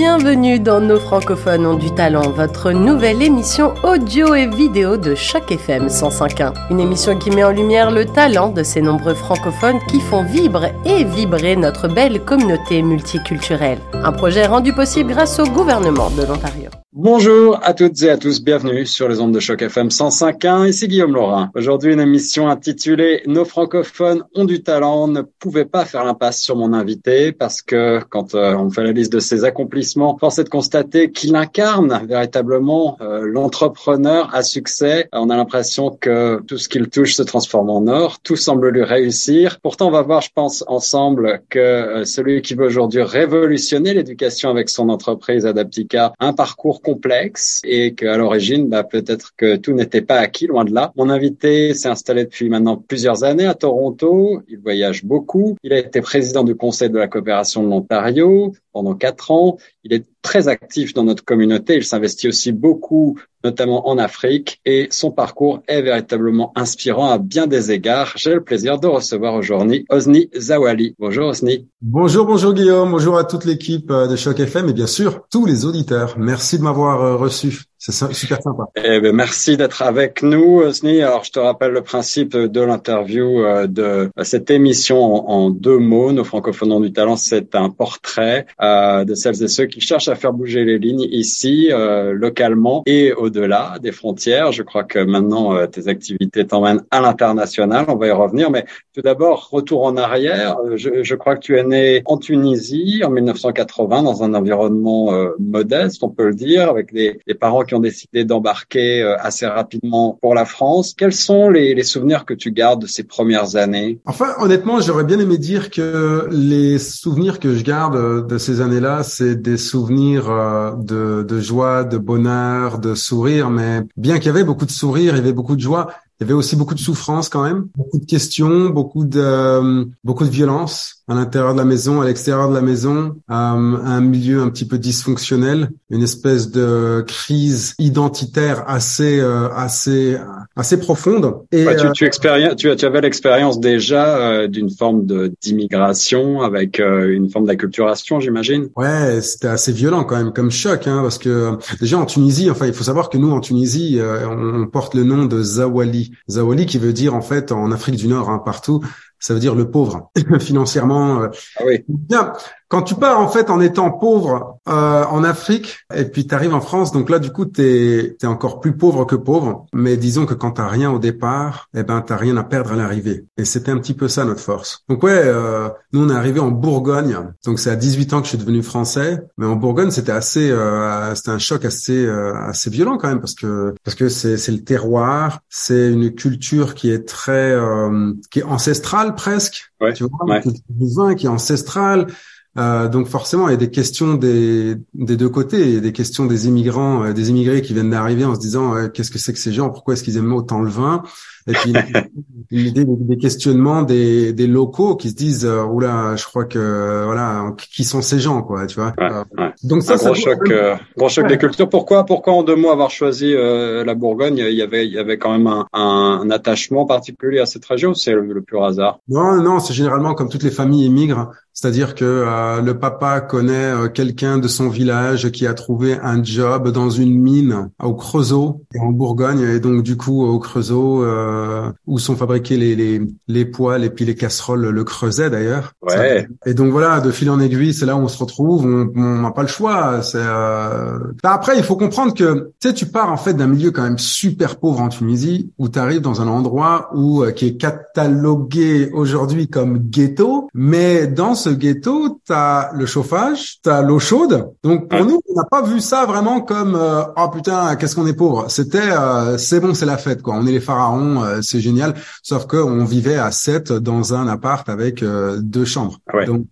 Bienvenue dans Nos francophones ont du talent, votre nouvelle émission audio et vidéo de Choc FM 105.1. Une émission qui met en lumière le talent de ces nombreux francophones qui font vibrer et vibrer notre belle communauté multiculturelle. Un projet rendu possible grâce au gouvernement de l'Ontario. Bonjour à toutes et à tous, bienvenue sur les ondes de choc FM 105.1, ici Guillaume Laurin. Aujourd'hui une émission intitulée Nos francophones ont du talent ne pouvait pas faire l'impasse sur mon invité parce que quand euh, on fait la liste de ses accomplissements, force est de constater qu'il incarne véritablement euh, l'entrepreneur à succès. On a l'impression que tout ce qu'il touche se transforme en or, tout semble lui réussir. Pourtant on va voir je pense ensemble que euh, celui qui veut aujourd'hui révolutionner l'éducation avec son entreprise Adaptica, un parcours complexe et qu'à l'origine, bah, peut-être que tout n'était pas acquis, loin de là. Mon invité s'est installé depuis maintenant plusieurs années à Toronto. Il voyage beaucoup. Il a été président du Conseil de la coopération de l'Ontario pendant quatre ans. Il est très actif dans notre communauté. Il s'investit aussi beaucoup, notamment en Afrique, et son parcours est véritablement inspirant à bien des égards. J'ai le plaisir de recevoir aujourd'hui Osni Zawali. Bonjour Osni. Bonjour, bonjour Guillaume. Bonjour à toute l'équipe de Choc FM et bien sûr tous les auditeurs. Merci de m'avoir euh, reçu. C'est super sympa. Eh ben, merci d'être avec nous, Osni. Alors, je te rappelle le principe de l'interview euh, de cette émission en, deux mots. Nos francophones ont du talent, c'est un portrait euh, de celles et ceux qui cherchent à faire bouger les lignes ici, euh, localement et au-delà des frontières. Je crois que maintenant, tes activités t'emmènent à l'international. On va y revenir. Mais tout d'abord, retour en arrière. Je, je, crois que tu es né en Tunisie en 1980 dans un environnement modeste, on peut le dire, avec des, des parents ont décidé d'embarquer euh, assez rapidement pour la France. Quels sont les, souvenirs que tu gardes de ces premières années? Enfin, honnêtement, j'aurais bien aimé dire que les souvenirs que je garde euh, de ces années-là, c'est des souvenirs euh, de, joie, de bonheur, de sourire. Mais bien qu'il y avait beaucoup de sourire, il y avait beaucoup de joie. Il y avait aussi beaucoup de souffrance quand même, beaucoup de questions, beaucoup de beaucoup de violence à l'intérieur de la maison, à l'extérieur de la maison, euh, un milieu un petit peu dysfonctionnel, une espèce de crise identitaire assez euh, assez assez profonde. Et tu, euh, tu, tu, tu avais l'expérience déjà euh, d'une forme de d'immigration avec une forme d'acculturation, j'imagine? Ouais, c'était assez violent quand même comme choc, hein, parce que déjà en Tunisie, enfin il faut savoir que nous en Tunisie, on, porte le nom de Zawali, Zawali qui veut dire en fait en Afrique du Nord, hein, partout, ça veut dire le pauvre financièrement. Euh. Ah oui. Bien. Quand tu pars en fait en étant pauvre euh, en Afrique et puis tu arrives en France, donc là du coup tu es, encore plus pauvre que pauvre. Mais disons que quand t'as rien au départ, eh ben t'as rien à perdre à l'arrivée. Et c'était un petit peu ça notre force. Donc ouais, euh, nous on est arrivé en Bourgogne. Donc c'est à 18 ans que je suis devenu français. Mais en Bourgogne c'était assez, euh, c'était un choc assez euh, assez violent quand même parce que parce que c'est c'est le terroir, c'est une culture qui est très euh, qui est ancestrale presque. Ouais, tu vois, ouais. qui est ancestrale. Euh, donc forcément, il y a des questions des, deux côtés. Il y a des questions des immigrants, euh, des immigrés qui viennent d'arriver en se disant qu'est-ce que c'est que ces gens, pourquoi est-ce qu'ils aiment autant le vin? Et puis des, des, questionnements des, des locaux qui se disent euh, oula, je crois que voilà, qui sont ces gens, quoi, tu vois. Donc ça, un gros choc, gros choc des cultures. Pourquoi, pourquoi en deux mots avoir choisi la Bourgogne Il y avait, il y avait quand même un, un, attachement particulier à cette région. C'est le, le pur hasard? Non, non, c'est généralement comme toutes les familles émigrent c'est-à-dire que euh, le papa connaît euh, quelqu'un de son village qui a trouvé un job dans une mine au Creusot, en Bourgogne, et donc du coup au Creusot, euh, où sont fabriqués les, les, les poêles et puis les casseroles, le creuset d'ailleurs. Ouais. Et donc voilà, de fil en aiguille, c'est là où on se retrouve. On n'a pas le choix. C'est après, il faut comprendre que tu sais, tu pars en fait d'un milieu quand même super pauvre en Tunisie, où tu arrives dans un endroit où qui est catalogué aujourd'hui comme ghetto, mais dans ce ghetto, tu as le chauffage, tu as l'eau chaude. Donc pour nous, on n'a pas vu ça vraiment comme euh, oh putain, qu'est-ce qu'on est pauvre. C'était euh, c'est bon, c'est la fête quoi. On est les pharaons, euh, c'est génial. Sauf que on vivait à sept dans un appart avec deux chambres. Ouais. Donc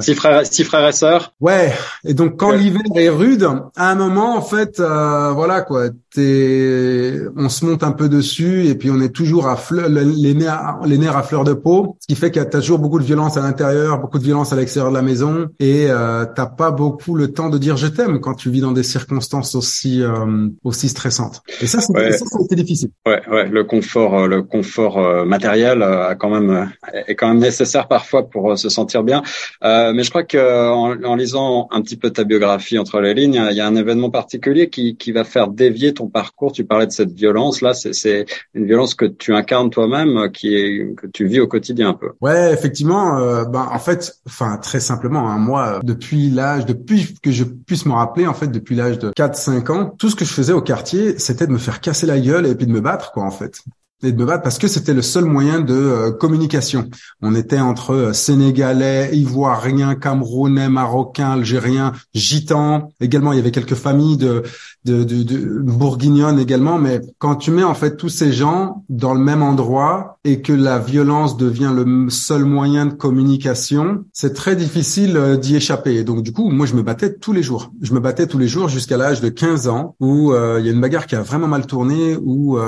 six frères, six frères et sœurs. Ouais. Et donc quand l'hiver est rude, à un moment en fait, voilà quoi, t'es, on se monte un peu dessus et puis on est toujours à fleur, les nerfs, les nerfs à fleur de peau, ce qui fait que t'as toujours beaucoup de violence à l'intérieur, beaucoup de violence à l'extérieur de la maison et euh, t'as pas beaucoup le temps de dire je t'aime quand tu vis dans des circonstances aussi euh, aussi stressantes. Et ça, c'est ça, ça a été difficile. Ouais, ouais, le confort confort, le confort matériel a quand même est quand même nécessaire parfois pour se sentir bien. mais je crois que en, lisant un petit peu ta biographie entre les lignes, il y a un événement particulier qui, qui va faire dévier ton parcours. Tu parlais de cette violence là, c'est une violence que tu incarnes toi-même, qui est que tu vis au quotidien un peu. Ouais, effectivement. Euh, ben en fait, enfin très simplement, hein, moi depuis l'âge, depuis que je puisse me rappeler, en fait, depuis l'âge de 4-5 ans, tout ce que je faisais au quartier, c'était de me faire casser la gueule et puis de me battre, quoi, en fait et de me battre parce que c'était le seul moyen de euh, communication. On était entre euh, Sénégalais, Ivoiriens, Camerounais, Marocains, Algériens, Gitans. Également, il y avait quelques familles de, de, de, bourguignonnes également. Mais quand tu mets en fait tous ces gens dans le même endroit et que la violence devient le seul moyen de communication, c'est très difficile euh, d'y échapper. Et donc du coup, moi, je me battais tous les jours. Je me battais tous les jours jusqu'à l'âge de 15 ans où il y a une bagarre qui a vraiment mal tourné, où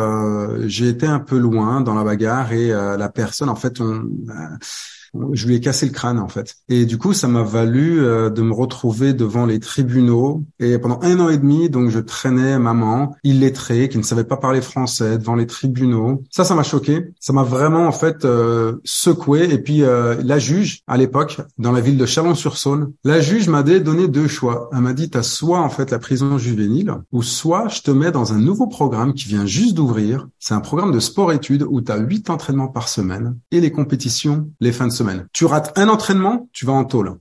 j'ai été un peu loin dans la bagarre et euh, la personne, en fait, on, euh, je lui ai cassé le crâne en fait. Et du coup, ça m'a valu euh, de me retrouver devant les tribunaux. Et pendant un an et demi, donc je traînais maman, illettrée, qui ne savait pas parler français, devant les tribunaux. Ça, ça m'a choqué. Ça m'a vraiment en fait euh, secoué. Et puis euh, la juge, à l'époque, dans la ville de Chalon-sur-Saône, la juge m'a donné deux choix. Elle m'a dit, t'as soit en fait la prison juvénile, ou soit je te mets dans un nouveau programme qui vient juste d'ouvrir. C'est un programme de sport-études où tu as huit entraînements par semaine et les compétitions les fins de semaine. Tu rates un entraînement, tu vas en tôle.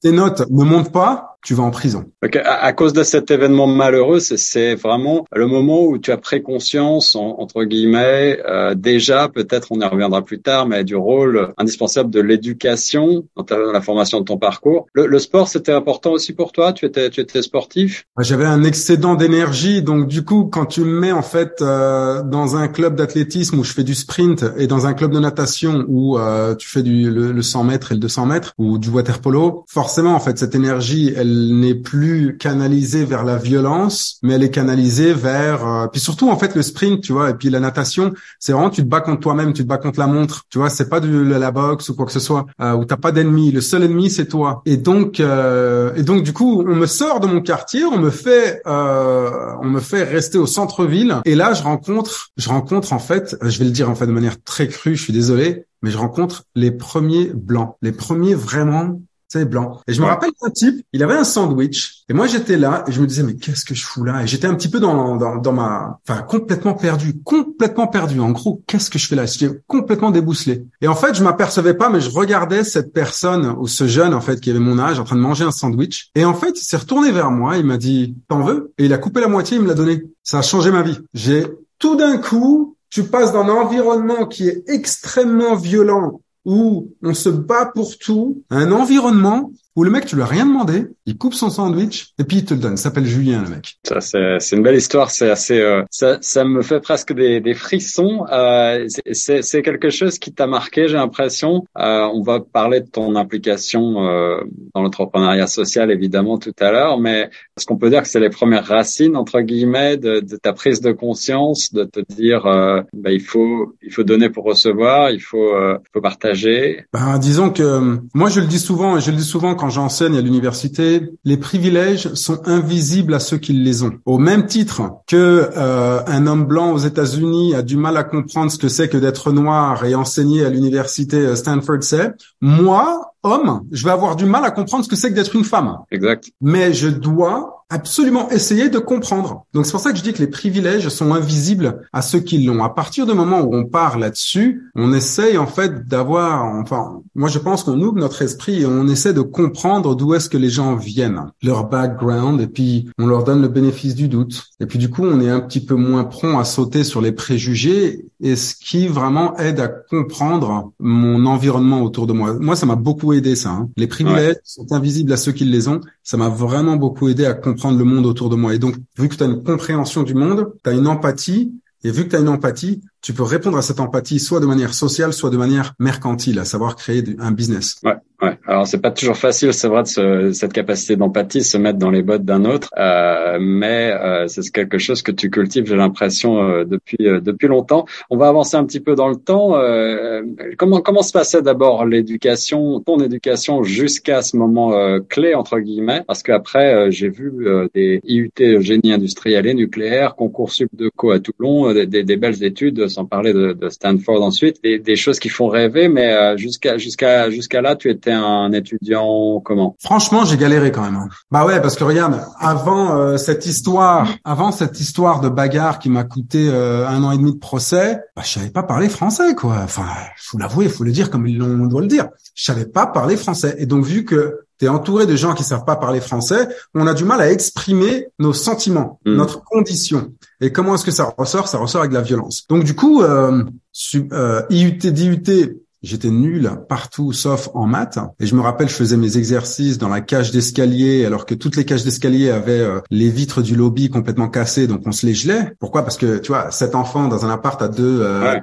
Tes notes ne montent pas, tu vas en prison. À, cause de cet événement malheureux, c'est vraiment le moment où tu as pris conscience, entre guillemets, euh, déjà, peut-être on y reviendra plus tard, mais du rôle indispensable de l'éducation dans, la formation de ton parcours. Le, sport, c'était important aussi pour toi? Tu étais, tu étais sportif? J'avais un excédent d'énergie, donc du coup, quand tu me mets en fait euh, dans un club d'athlétisme où je fais du sprint et dans un club de natation où euh, tu fais du le, le 100 mètres et le 200 mètres ou du water polo, forcément en fait cette énergie, elle n'est plus canalisée vers la violence, mais elle est canalisée vers euh, puis surtout en fait le sprint, tu vois, et puis la natation, c'est vraiment tu te bats contre toi-même, tu te bats contre la montre, tu vois, c'est pas de la boxe ou quoi que ce soit euh, où t'as pas d'ennemi, le seul ennemi c'est toi. Et donc euh, et donc du coup on me sort de mon quartier, on me fait euh, on me fait rester au centre-ville. Et là je rencontre je rencontre en fait, je vais le dire en fait de manière très crue, je suis désolé, mais je rencontre les premiers blancs, les premiers vraiment c'est blanc. Et je me rappelle d'un type, il avait un sandwich, et moi j'étais là, et je me disais, mais qu'est-ce que je fous là? Et j'étais un petit peu dans, dans, dans ma... Enfin, complètement perdu, complètement perdu. En gros, qu'est-ce que je fais là? J'étais complètement débousselé. Et en fait, je m'apercevais pas, mais je regardais cette personne, ou ce jeune, en fait, qui avait mon âge, en train de manger un sandwich. Et en fait, il s'est retourné vers moi, il m'a dit, t'en veux? Et il a coupé la moitié, il me l'a donné. Ça a changé ma vie. J'ai tout d'un coup, tu passes dans un environnement qui est extrêmement violent, où on se bat pour tout, un environnement où le mec, tu lui as rien demandé, il coupe son sandwich et puis il te le donne. Il s'appelle Julien, le mec. Ça, c'est, c'est une belle histoire. C'est assez, euh, ça, ça me fait presque des, des frissons. Euh, c'est, c'est quelque chose qui t'a marqué, j'ai l'impression. Euh, on va parler de ton implication euh, dans l'entrepreneuriat social, évidemment, tout à l'heure, mais est-ce qu'on peut dire que c'est les premières racines, entre guillemets, de, de ta prise de conscience, de te dire, euh, bah, il faut, il faut donner pour recevoir, il faut, euh, il faut partager? Ben, disons que moi, je le dis souvent, je le dis souvent quand j'enseigne à l'université, les privilèges sont invisibles à ceux qui les ont. Au même titre que euh, un homme blanc aux États-Unis a du mal à comprendre ce que c'est que d'être noir et enseigner à l'université Stanford sait, moi, homme, je vais avoir du mal à comprendre ce que c'est que d'être une femme. Exact. Mais je dois absolument essayer de comprendre. Donc c'est pour ça que je dis que les privilèges sont invisibles à ceux qui l'ont. À partir du moment où on part là-dessus, on essaye en fait d'avoir, enfin, moi je pense qu'on ouvre notre esprit et on essaie de comprendre d'où est-ce que les gens viennent, leur background, et puis on leur donne le bénéfice du doute. Et puis du coup, on est un petit peu moins prompt à sauter sur les préjugés, et ce qui vraiment aide à comprendre mon environnement autour de moi. Moi, ça m'a beaucoup aidé ça. Hein. Les privilèges sont invisibles à ceux qui les ont. Ça m'a vraiment beaucoup aidé à comprendre le monde autour de moi. Et donc, vu que tu as une compréhension du monde, tu as une empathie, et vu que tu as une empathie, tu peux répondre à cette empathie soit de manière sociale, soit de manière mercantile, à savoir créer un business. Ouais, ouais. Alors c'est pas toujours facile, c'est vrai, de se, cette capacité d'empathie, se mettre dans les bottes d'un autre, euh, mais euh, c'est quelque chose que tu cultives, j'ai l'impression euh, depuis euh, depuis longtemps. On va avancer un petit peu dans le temps. Euh, comment comment se passait d'abord l'éducation, ton éducation jusqu'à ce moment clé entre guillemets, parce qu'après j'ai vu des IUT génie industriel et nucléaire, concours sup de co à Toulon, des, des, des belles études sans parler de, de Stanford ensuite, des, des, choses qui font rêver, mais jusqu'à jusqu'à jusqu'à là, tu étais un étudiant comment? Franchement, j'ai galéré quand même. Hein. Bah ouais, parce que regarde, avant cette histoire, avant cette histoire de bagarre qui m'a coûté un an et demi de procès, bah, je savais pas parler français, quoi. Enfin, faut l'avouer, faut le dire comme on doit le dire. Je savais pas parler français, et donc vu que tu es entouré de gens qui savent pas parler français, on a du mal à exprimer nos sentiments, mm. notre condition. Et comment est-ce que ça ressort? Ça ressort avec la violence. Donc du coup, euh, euh, IUT, DUT, J'étais nul partout sauf en maths. Et je me rappelle, je faisais mes exercices dans la cage d'escalier, alors que toutes les cages d'escalier avaient euh, les vitres du lobby complètement cassées, donc on se les gelait. Pourquoi? Parce que tu vois, sept enfants dans un appart à deux. Euh,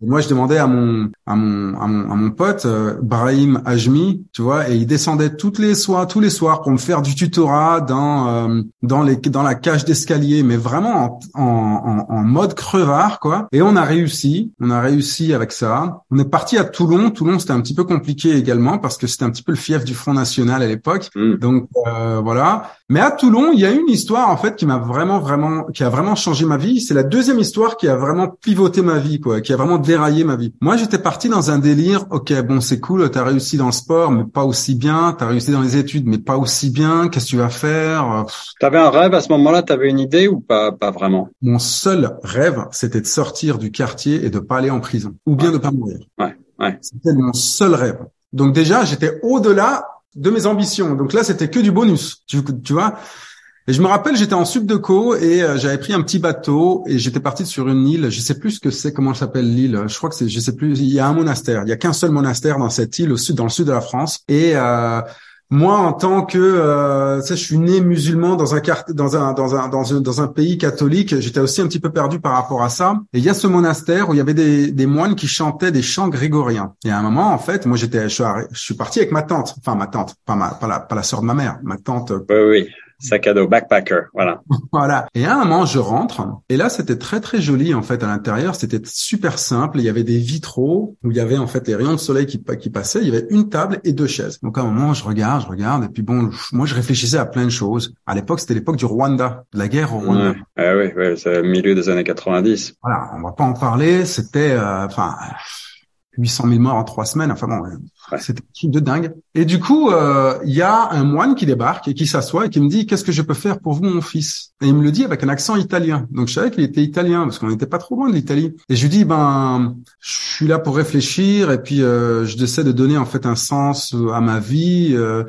moi, je demandais à mon à mon à mon, à mon pote euh, Brahim Ajmi, tu vois, et il descendait toutes les soirs, tous les soirs pour me faire du tutorat dans euh, dans les dans la cage d'escalier, mais vraiment en, en, en, mode crevard, quoi. Et on a réussi, on a réussi avec ça. On est parti à Toulon. Toulon, c'était un petit peu compliqué également parce que c'était un petit peu le fief du Front National à l'époque. Mm. Donc euh, voilà. Mais à Toulon, il y a une histoire en fait qui m'a vraiment, vraiment, qui a vraiment changé ma vie. C'est la deuxième histoire qui a vraiment pivoté ma vie, quoi, qui a vraiment déraillé ma vie. Moi, j'étais parti dans un délire. Ok, bon, c'est cool. T'as réussi dans le sport, mais pas aussi bien. T'as réussi dans les études, mais pas aussi bien. Qu'est-ce que tu vas faire? T'avais un rêve à ce moment-là? T'avais une idée ou pas Pas vraiment? Mon seul rêve, c'était de sortir du quartier et de pas aller en prison, ou bien de pas mourir. Ouais. C'était mon seul rêve. Donc déjà, j'étais au-delà de mes ambitions. Donc là, c'était que du bonus. Tu, tu vois et je me rappelle, j'étais en subdeco et euh, j'avais pris un petit bateau et j'étais parti sur une île. Je sais plus ce que c'est, comment s'appelle l'île. Je crois que c'est, je sais plus. Il y a un monastère. Il y a qu'un seul monastère dans cette île au sud, dans le sud de la France. Et euh, moi, en tant que, euh, je suis né musulman dans un dans un dans un dans un dans un pays catholique, j'étais aussi un petit peu perdu par rapport à ça. Et il y a ce monastère où il y avait des, des moines qui chantaient des chants grégoriens. Et à un moment, en fait, moi, j'étais, je, suis parti avec ma tante, enfin ma tante, pas ma, pas la, pas la sœur de ma mère, ma tante. Oui, oui. Sac à dos, backpacker, voilà. voilà. Et à un moment, je rentre, et là, c'était très très joli en fait à l'intérieur. C'était super simple. Il y avait des vitraux où il y avait en fait les rayons de soleil qui, qui passaient. Il y avait une table et deux chaises. Donc à un moment, je regarde, je regarde, et puis bon, moi, je réfléchissais à plein de choses. À l'époque, c'était l'époque du Rwanda, de la guerre au Rwanda. Ah oui, oui, c'est milieu des années 90. Voilà, on va pas en parler. C'était, euh, enfin. 800 000 morts en trois semaines. Enfin bon, c'était un truc de dingue. Et du coup, euh, il y a un moine qui débarque et qui s'assoit et qui me dit qu'est-ce que je peux faire pour vous, mon fils? Et il me le dit avec un accent italien. Donc je savais qu'il était italien parce qu'on n'était pas trop loin de l'Italie. Et je lui dis ben, je suis là pour réfléchir et puis euh, je essaie de donner en fait un sens à ma vie. Euh,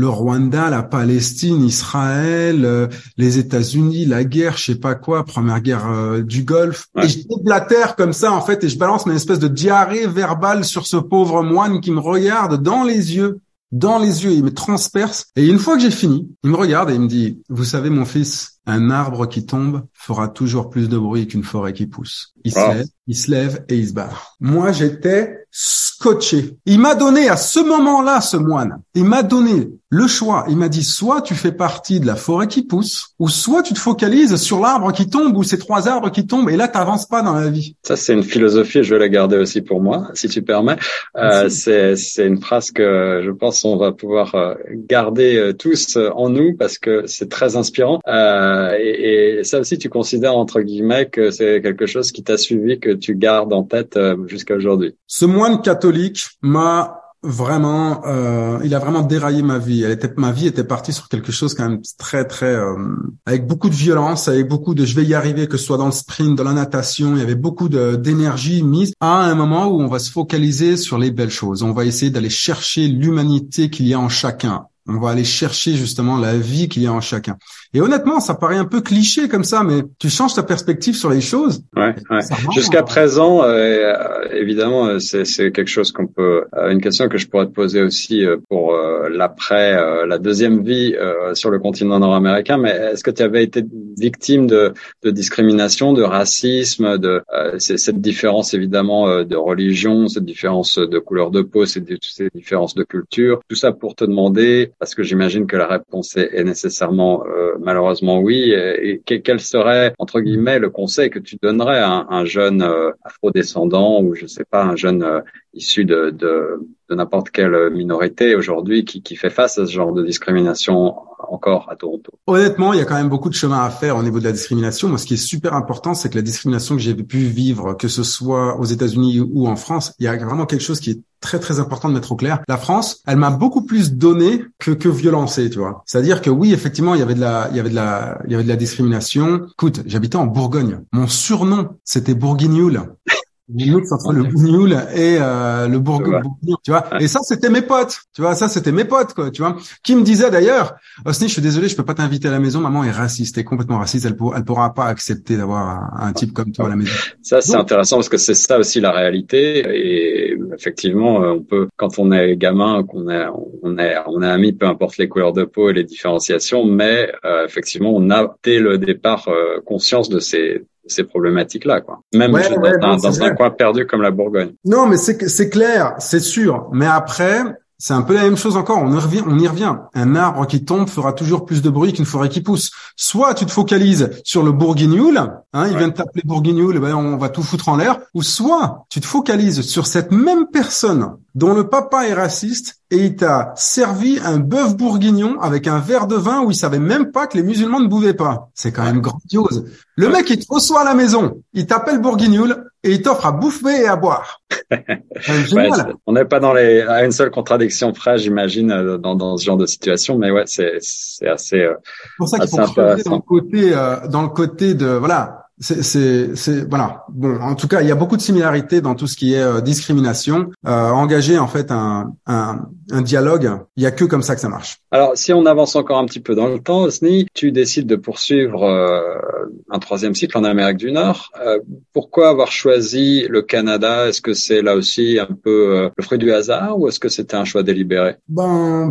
le Rwanda, la Palestine, Israël, euh, les États-Unis, la guerre, je sais pas quoi, première guerre euh, du Golfe. Et je déblatère comme ça en fait et je balance une espèce de diarrhée verbale sur ce pauvre moine qui me regarde dans les yeux, dans les yeux, il me transperce. Et une fois que j'ai fini, il me regarde et il me dit "Vous savez mon fils, un arbre qui tombe fera toujours plus de bruit qu'une forêt qui pousse." Il se lève, il se lève et il se barre. Moi, j'étais scotché. Il m'a donné à ce moment-là, ce moine, il m'a donné le choix. Il m'a dit, soit tu fais partie de la forêt qui pousse, ou soit tu te focalises sur l'arbre qui tombe, ou ces trois arbres qui tombent, et là, tu n'avances pas dans la vie. Ça, c'est une philosophie, je vais la garder aussi pour moi, si tu permets. Euh, c'est, c'est une phrase que je pense on va pouvoir euh, garder euh, tous en nous, parce que c'est très inspirant. Euh, et, et, ça aussi, tu considères, entre guillemets, que c'est quelque chose qui t'a suivi, que tu gardes en tête jusqu'à aujourd'hui? Ce moine catholique m'a vraiment, euh, il a vraiment déraillé ma vie. Elle était, ma vie était partie sur quelque chose quand même très très euh, avec beaucoup de violence, avec beaucoup de je vais y arriver, que ce soit dans le sprint, dans la natation, il y avait beaucoup d'énergie mise à un moment où on va se focaliser sur les belles choses. On va essayer d'aller chercher l'humanité qu'il y a en chacun. On va aller chercher justement la vie qu'il y a en chacun. Et honnêtement, ça paraît un peu cliché comme ça, mais tu changes ta perspective sur les choses. Ouais, ouais. Jusqu'à présent, euh, évidemment, euh, c'est quelque chose qu'on peut. Euh, une question que je pourrais te poser aussi euh, pour l'après, la deuxième vie sur le continent nord-américain. Mais est-ce que tu avais été victime de, de discrimination, de racisme, de cette différence évidemment de religion, cette différence de couleur de peau, ces, ces différences de culture, tout ça pour te demander, parce que j'imagine que la réponse est, est nécessairement malheureusement oui. Et, quel serait, entre guillemets, le conseil que tu donnerais à un, jeune euh, afrodescendant ou je sais pas, un jeune euh, issu de, de, de n'importe quelle minorité aujourd'hui qui, qui fait face à ce genre de discrimination encore à Toronto Honnêtement, il y a quand même beaucoup de chemin à faire au niveau de la discrimination. Moi, ce qui est super important, c'est que la discrimination que j'ai pu vivre, que ce soit aux États-Unis ou en France, il y a vraiment quelque chose qui est très très important de mettre au clair. La France, elle m'a beaucoup plus donné que que violencé, tu vois. C'est-à-dire que oui, effectivement, il y avait de la il y avait de la il y avait de la discrimination. Écoute, j'habitais en Bourgogne. Mon surnom, c'était Bourguignoul mix entre le bougnoul et euh, le bourgogne, tu vois. Et ça, c'était mes potes, tu vois. Ça, c'était mes potes, quoi, tu vois. Qui me disait d'ailleurs, Osni, je suis désolé, je peux pas t'inviter à la maison. Maman est raciste, est complètement raciste. Elle, pour, elle pourra pas accepter d'avoir un, type comme toi à la maison. Ça, c'est intéressant parce que c'est ça aussi la réalité. Et effectivement, euh, on peut, quand on est gamin, qu'on est, on est, on est ami, peu importe les couleurs de peau et les différenciations, mais euh, effectivement, on a dès le départ conscience de ces ces problématiques-là, quoi. Même dans, un, coin perdu comme la Bourgogne. Non, mais c'est c'est clair, c'est sûr. Mais après, c'est un peu la même chose encore. On y revient. On y revient. Un arbre qui tombe fera toujours plus de bruit qu'une forêt qui pousse. Soit tu te focalises sur le bourguignoul, hein, il vient de t'appeler bourguignoul, ben on va tout foutre en l'air. Ou soit tu te focalises sur cette même personne dont le papa est raciste et il t'a servi un bœuf bourguignon avec un verre de vin où il savait même pas que les musulmans ne bouvaient pas. C'est quand même grandiose. Le mec, il te reçoit à la maison, il t'appelle bourguignoul et il t'offre à bouffer et à boire. on n'est pas dans les, à une seule contradiction près, j'imagine, euh, dans, dans ce genre de situation, mais ouais, c'est, c'est assez, euh, pour ça qu'il faut creuser dans le côté, euh, dans le côté de, voilà, c'est, voilà. Bon, en tout cas, il y a beaucoup de similarités dans tout ce qui est euh, discrimination. Euh, engager en fait un, un, un dialogue, il y a que comme ça que ça marche. Alors, si on avance encore un petit peu dans le temps, Osni, tu décides de poursuivre euh, un troisième cycle en Amérique du Nord. Euh, pourquoi avoir choisi le Canada? Est-ce que c'est là aussi un peu le fruit du hasard ou est-ce que c'était un choix délibéré? Ben,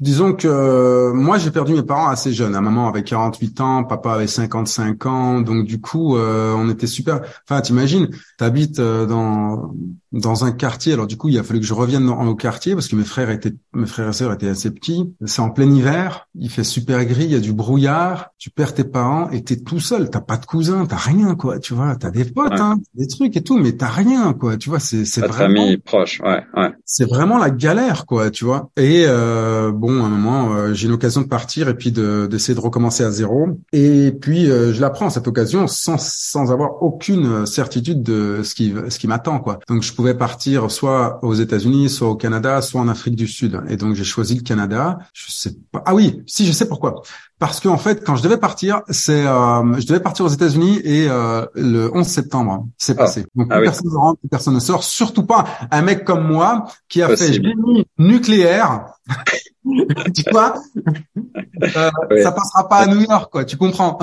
disons que moi j'ai perdu mes parents assez jeunes. À maman avait 48 ans, papa avait 55 ans, donc du coup euh, on était super. Enfin, t'imagines, t'habites euh, dans dans un quartier. Alors du coup, il a fallu que je revienne dans, au quartier parce que mes frères étaient, mes frères et sœurs étaient assez petits. C'est en plein hiver, il fait super gris, il y a du brouillard. Tu perds tes parents et t'es tout seul. T'as pas de cousins, t'as rien quoi. Tu vois, t'as des potes, hein, des trucs et tout, mais t'as rien quoi. Tu vois, c'est c'est vraiment. famille proche, ouais, ouais. C'est vraiment la galère quoi, tu vois. Et euh, bon, à un moment, euh, j'ai une occasion de partir et puis de d'essayer de recommencer à zéro. Et puis euh, je l'apprends cette occasion sans sans avoir aucune certitude de ce qui ce qui m'attend quoi. Donc je pouvais partir soit aux États-Unis, soit au Canada, soit en Afrique du Sud. Et donc j'ai choisi le Canada. Je sais pas. Ah oui, si je sais pourquoi. Parce que en fait, quand je devais partir, c'est euh, je devais partir aux États-Unis et euh, le 11 septembre c'est ah. passé. Donc ah personne ne rentre, personne ne sort. Surtout pas un mec comme moi qui a fait génie nucléaire. tu vois, euh, ça passera pas à New York, quoi. Tu comprends?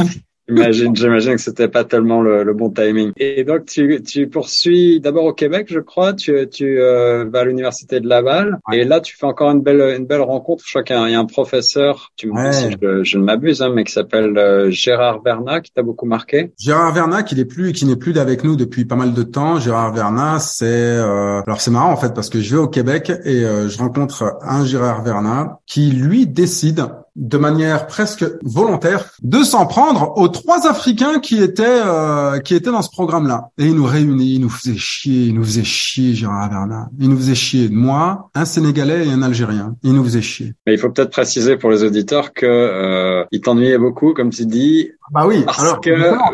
J'imagine, j'imagine que c'était pas tellement le, le, bon timing. Et donc tu, tu poursuis d'abord au Québec, je crois. Tu, tu euh, vas à l'université de Laval. Et là, tu fais encore une belle, une belle rencontre. Je crois qu'il y, a un professeur, tu me dis si je, je ne m'abuse, hein, mais qui s'appelle euh, Gérard Vernat, qui t'a beaucoup marqué. Gérard Vernat, qui n'est plus, qui n'est plus avec nous depuis pas mal de temps. Gérard Vernat, c'est, euh... alors c'est marrant en fait parce que je vais au Québec et euh, je rencontre un Gérard Vernat qui lui décide de manière presque volontaire de s'en prendre aux trois Africains qui étaient euh, qui étaient dans ce programme-là. Et il nous réunit, il nous faisait chier, il nous faisait chier, Gérard Bernard. Il nous faisait chier. Moi, un Sénégalais et un Algérien. Il nous faisait chier. Mais il faut peut-être préciser pour les auditeurs que euh, il t'ennuyait beaucoup, comme tu dis. Bah oui. Alors que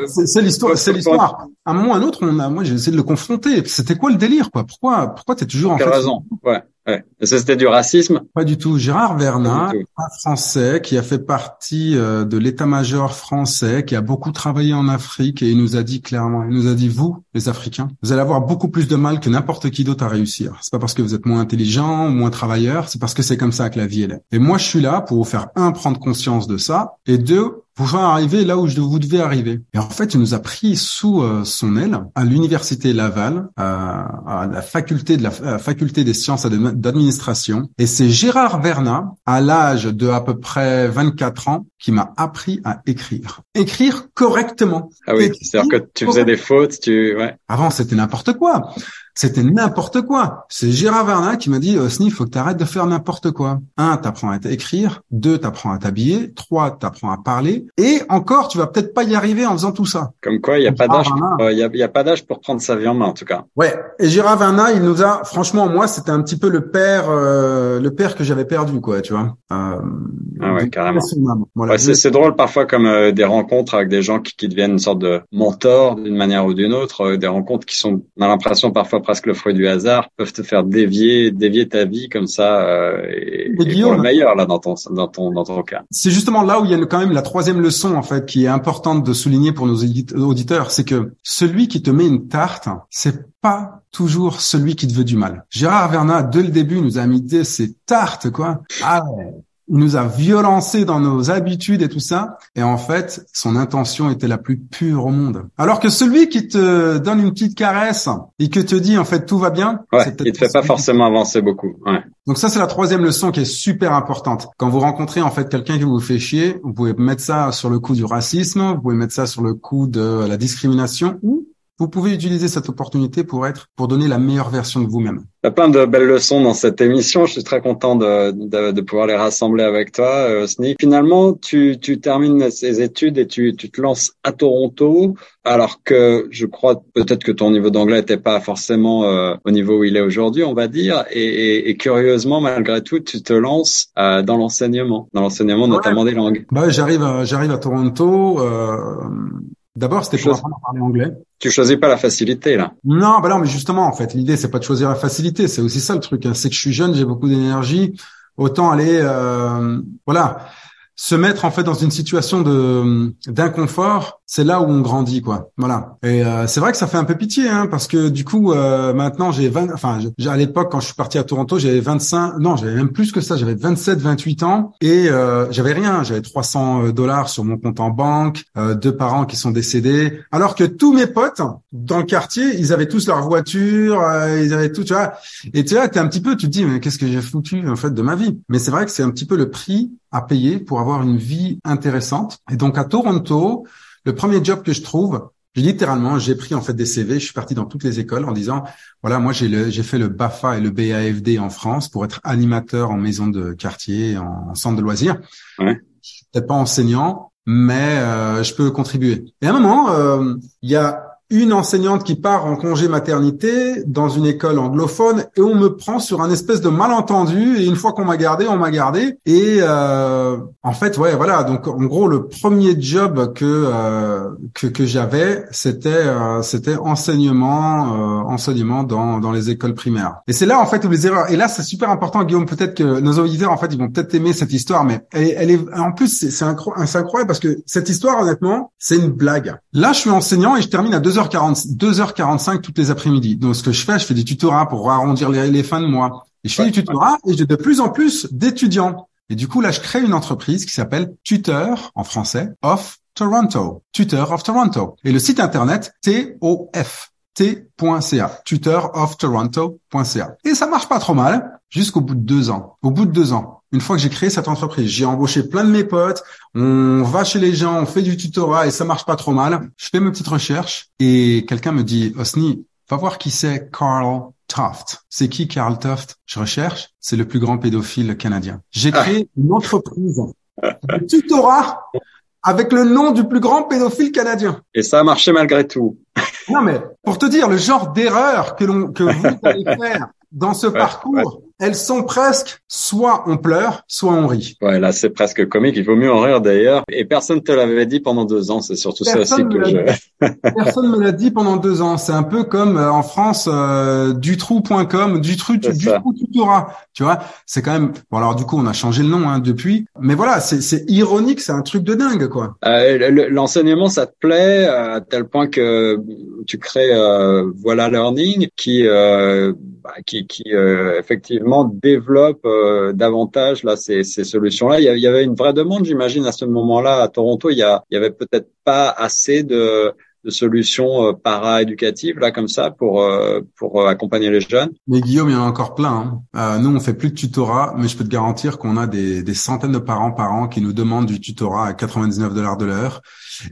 c'est l'histoire, c'est l'histoire. À un moment ou à un autre, on a, moi, j'ai essayé de le confronter. C'était quoi le délire, quoi? Pourquoi, pourquoi t'es toujours en fait raison. Ouais. Ouais. Ça, c'était du racisme? Pas du tout. Gérard Vernat, un Français qui a fait partie euh, de l'état-major français, qui a beaucoup travaillé en Afrique et il nous a dit clairement, il nous a dit, vous, les Africains, vous allez avoir beaucoup plus de mal que n'importe qui d'autre à réussir. C'est pas parce que vous êtes moins intelligent ou moins travailleur, c'est parce que c'est comme ça que la vie est. Et moi, je suis là pour vous faire, un, prendre conscience de ça, et deux, faire arriver là où je, vous devez arriver. Et en fait, il nous a pris sous euh, son aile à l'université Laval, à, la faculté de la, faculté des sciences d'administration. Et c'est Gérard Vernat, à l'âge de à peu près 24 ans, qui m'a appris à écrire. Écrire correctement. Ah oui, c'est-à-dire que tu faisais des fautes, tu ouais. Avant, c'était n'importe quoi. C'était n'importe quoi. C'est Gérard Verna qui m'a dit, Osni, il faut que tu arrêtes de faire n'importe quoi. Un, t'apprends à écrire. Deux, t'apprends à t'habiller. Trois, t'apprends à parler. Et encore, tu vas peut-être pas y arriver en faisant tout ça. Comme quoi, il n'y a, pas d'âge, il y a, pas d'âge pour prendre sa vie en main, en tout cas. Ouais. Et Gérard Verna, il nous a, franchement, moi, c'était un petit peu le père, euh, le père que j'avais perdu, quoi, tu vois. Euh, ah ouais, carrément. ouais, c'est drôle parfois comme euh, des rencontres avec des gens qui, qui deviennent une sorte de mentor d'une manière ou d'une autre, euh, des rencontres qui sont, on a l'impression parfois presque le fruit du hasard, peuvent te faire dévier, dévier ta vie comme ça euh, et, et pour le meilleur là dans ton dans ton dans ton cas. C'est justement là où il y a quand même la troisième leçon en fait qui est importante de souligner pour nos auditeurs, c'est que celui qui te met une tarte, c'est pas toujours celui qui te veut du mal. Gérard Verna, dès le début, nous a mis des ces tartes, quoi. Ah ouais, il nous a violencé dans nos habitudes et tout ça. Et en fait, son intention était la plus pure au monde. Alors que celui qui te donne une petite caresse et que te dit en fait tout va bien, ouais, il te fait pas forcément avancer beaucoup. Ouais. Donc ça c'est la troisième leçon qui est super importante. Quand vous rencontrez en fait quelqu'un qui vous fait chier, vous pouvez mettre ça sur le coup du racisme, vous pouvez mettre ça sur le coup de la discrimination ou vous pouvez utiliser cette opportunité pour être, pour donner la meilleure version de vous-même. Il y a plein de belles leçons dans cette émission. Je suis très content de, de, de pouvoir les rassembler avec toi, euh, Finalement, tu, tu termines ces études et tu, tu te lances à Toronto, alors que je crois peut-être que ton niveau d'anglais n'était pas forcément euh, au niveau où il est aujourd'hui, on va dire. Et, et, et, curieusement, malgré tout, tu te lances euh, dans l'enseignement, dans l'enseignement notamment des langues. Bah, j'arrive, j'arrive à Toronto. Euh, D'abord, c'était pour apprendre à parler anglais. Tu choisis pas la facilité là. Non, bah non, mais justement, en fait, l'idée c'est pas de choisir la facilité, c'est aussi ça le truc. Hein. C'est que je suis jeune, j'ai beaucoup d'énergie, autant aller, euh, voilà se mettre en fait dans une situation de d'inconfort, c'est là où on grandit quoi. Voilà. Et euh, c'est vrai que ça fait un peu pitié hein, parce que du coup euh, maintenant j'ai 20 enfin à l'époque quand je suis parti à Toronto, j'avais 25 non, j'avais même plus que ça, j'avais 27 28 ans et euh, j'avais rien, j'avais 300 dollars sur mon compte en banque, deux parents qui sont décédés alors que tous mes potes dans le quartier, ils avaient tous leur voiture, ils avaient tout tu vois. Et tu vois, t'es un petit peu tu te dis mais qu'est-ce que j'ai foutu en fait de ma vie? Mais c'est vrai que c'est un petit peu le prix à payer pour avoir une vie intéressante. Et donc à Toronto, le premier job que je trouve, littéralement, j'ai pris en fait des CV, je suis parti dans toutes les écoles en disant voilà, moi j'ai j'ai fait le BAFA et le BAFD en France pour être animateur en maison de quartier, en, centre de loisirs. Ouais. Je suis peut-être pas enseignant, mais euh, je peux contribuer. Et à un moment, euh, il y a une enseignante qui part en congé maternité dans une école anglophone et on me prend sur un espèce de malentendu et une fois qu'on m'a gardé, on m'a gardé. Et euh, en fait ouais voilà. Donc en gros le premier job que euh, que, que j'avais c'était euh, c'était enseignement euh, enseignement dans dans les écoles primaires. Et c'est là en fait où les erreurs et là c'est super important Guillaume peut-être que nos auditeurs en fait ils vont peut-être aimer cette histoire mais elle, elle est en plus c'est c'est incroyable parce que cette histoire honnêtement c'est une blague. Là je suis enseignant et je termine à deux 2h40, 2h45 toutes les après-midi. Donc, ce que je fais, je fais des tutorats pour arrondir les, fins de mois. Et je fais des tutorats et j'ai de plus en plus d'étudiants. Et du coup, là, je crée une entreprise qui s'appelle Tutor, en français, of Toronto. Tutor of Toronto. Et le site internet, T-O-F t.ca, tutoroftoronto.ca. Et ça marche pas trop mal jusqu'au bout de deux ans. Au bout de deux ans, une fois que j'ai créé cette entreprise, j'ai embauché plein de mes potes, on va chez les gens, on fait du tutorat et ça marche pas trop mal. Je fais mes petites recherches et quelqu'un me dit, Osni, va voir qui c'est Carl Toft. C'est qui Carl Toft Je recherche, c'est le plus grand pédophile canadien. J'ai ah. créé une entreprise de tutorat avec le nom du plus grand pédophile canadien. Et ça a marché malgré tout. Non mais pour te dire le genre d'erreur que l'on que vous allez faire dans ce parcours, elles sont presque soit on pleure, soit on rit. Ouais, là c'est presque comique. Il vaut mieux en rire d'ailleurs. Et personne te l'avait dit pendant deux ans. C'est surtout ça aussi que je. personne me l'a dit pendant deux ans. C'est un peu comme euh, en France euh, dutrou.com, du trou, du. Tu vois, c'est quand même. Bon alors du coup on a changé le nom hein, depuis. Mais voilà, c'est ironique, c'est un truc de dingue quoi. Euh, L'enseignement, ça te plaît à tel point que tu crées euh, Voilà Learning qui euh, bah, qui, qui euh, effectivement développe euh, davantage là ces, ces solutions-là. Il y avait une vraie demande, j'imagine, à ce moment-là à Toronto. Il y, a, il y avait peut-être pas assez de de solutions para-éducatives là comme ça pour pour accompagner les jeunes Mais Guillaume, il y en a encore plein. Hein. nous, on fait plus de tutorat, mais je peux te garantir qu'on a des, des centaines de parents par an qui nous demandent du tutorat à 99 dollars de l'heure.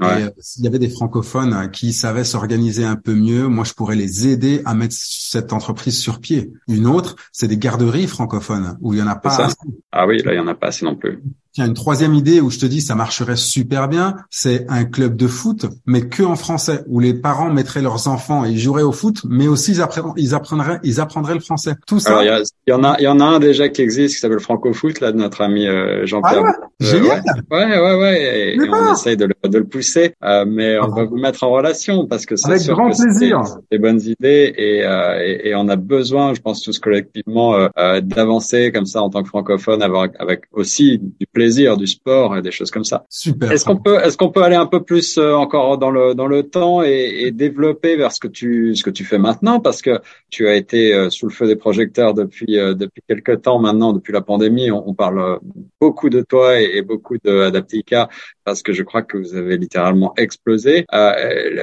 Et s'il y avait des francophones qui savaient s'organiser un peu mieux, moi je pourrais les aider à mettre cette entreprise sur pied. Une autre, c'est des garderies francophones où il y en a pas. Ah oui, là il y en a pas assez non plus. Tiens, une troisième idée où je te dis ça marcherait super bien, c'est un club de foot, mais que en français, où les parents mettraient leurs enfants et ils joueraient au foot, mais aussi ils, apprendraient, ils apprendraient, ils apprendraient le français. Tout ça. Il y, en a, il y en a un déjà qui existe qui s'appelle Franco Foot là de notre ami euh, Jean-Pierre. Ah ouais, génial. Ouais, ouais, ouais. Et, on essaye de le, de le pousser, euh, mais on va vous mettre en relation parce que c'est sûr grand que plaisir. C'est des bonnes idées et, euh, et, et, on a besoin, je pense tous collectivement, euh, d'avancer comme ça en tant que francophone, avec aussi du plaisir plaisir, du sport et des choses comme ça. Super. Est-ce qu'on peut, est-ce qu'on peut aller un peu plus euh, encore dans le dans le temps et, et, développer vers ce que tu ce que tu fais maintenant? Parce que tu as été euh, sous le feu des projecteurs depuis euh, depuis quelques temps maintenant, depuis la pandémie. On, on parle beaucoup de toi et, et beaucoup de Adaptica parce que je crois que vous avez littéralement explosé. Euh,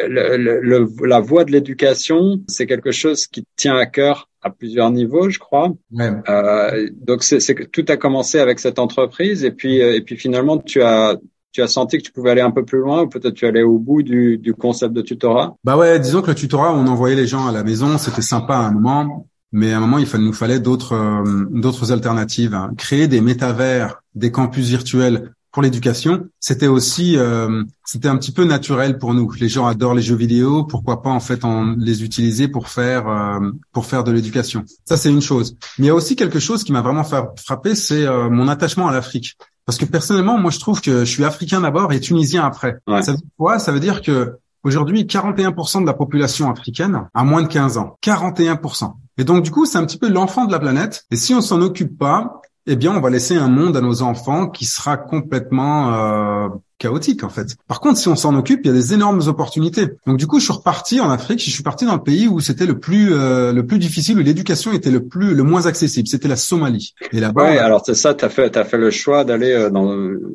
le, le, le, la voie de l'éducation, c'est quelque chose qui tient à cœur à plusieurs niveaux, je crois. Ouais. Euh, donc c'est que tout a commencé avec cette entreprise et puis euh, et puis finalement tu as tu as senti que tu pouvais aller un peu plus loin ou peut-être tu allais au bout du, du concept de tutorat? Bah ouais, disons que le tutorat, on envoyait les gens à la maison, c'était sympa à un moment, mais à un moment il nous fallait d'autres euh, d'autres alternatives. Hein. Créer des métavers, des campus virtuels pour l'éducation, c'était aussi, euh, c'était un petit peu naturel pour nous. Les gens adorent les jeux vidéo, pourquoi pas en fait en les utiliser pour faire euh, pour faire de l'éducation. Ça c'est une chose. Mais il y a aussi quelque chose qui m'a vraiment frappé, c'est euh, mon attachement à l'Afrique. Parce que personnellement, moi je trouve que je suis africain d'abord et tunisien après. Ça veut dire quoi? Ça veut dire que Aujourd'hui, 41% de la population africaine a moins de 15 ans. 41%. Et donc, du coup, c'est un petit peu l'enfant de la planète. Et si on s'en occupe pas, eh bien, on va laisser un monde à nos enfants qui sera complètement euh, chaotique en fait. Par contre, si on s'en occupe, il y a des énormes opportunités. Donc du coup, je suis reparti en Afrique. Je suis parti dans le pays où c'était le plus euh, le plus difficile, où l'éducation était le plus le moins accessible. C'était la Somalie. Et là-bas. Ouais, alors c'est ça. T'as fait t'as fait le choix d'aller euh, dans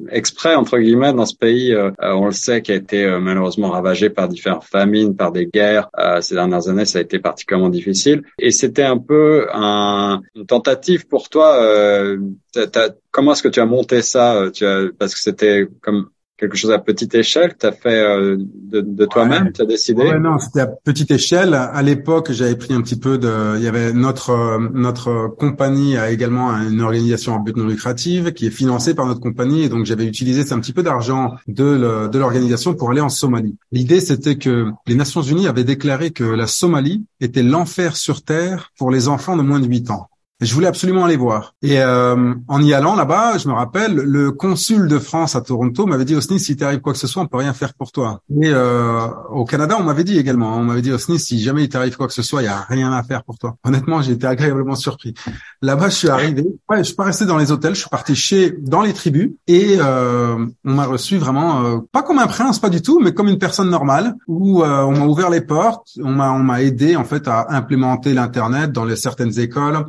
exprès entre guillemets dans ce pays. Euh, on le sait, qui a été malheureusement ravagé par différentes famines, par des guerres. ces dernières années, ça a été particulièrement difficile. Et c'était un peu un, une tentative pour toi. comment est-ce que tu as monté ça tu as, Parce que c'était comme quelque chose à petite échelle Tu as fait euh, de, de toi-même Tu as décidé? Ouais, Non, c'était à petite échelle. À l'époque, j'avais pris un petit peu de... Il y avait notre euh, notre compagnie a également une organisation en but non lucratif qui est financée par notre compagnie. Et donc, j'avais utilisé un petit peu d'argent de l'organisation pour aller en Somalie. L'idée, c'était que les Nations Unies avaient déclaré que la Somalie était l'enfer sur Terre pour les enfants de moins de 8 ans. Je voulais absolument aller voir. Et euh, en y allant là-bas, je me rappelle, le consul de France à Toronto m'avait dit Osni, si t'arrive quoi que ce soit, on peut rien faire pour toi. Et euh, au Canada, on m'avait dit également, on m'avait dit Osni, si jamais il t'arrive quoi que ce soit, il y a rien à faire pour toi. Honnêtement, j'ai été agréablement surpris. Là-bas, je suis arrivé. Ouais, je suis pas resté dans les hôtels, je suis parti chez dans les tribus et euh, on m'a reçu vraiment euh, pas comme un prince, pas du tout, mais comme une personne normale. Où euh, on m'a ouvert les portes, on m'a on m'a aidé en fait à implémenter l'internet dans les certaines écoles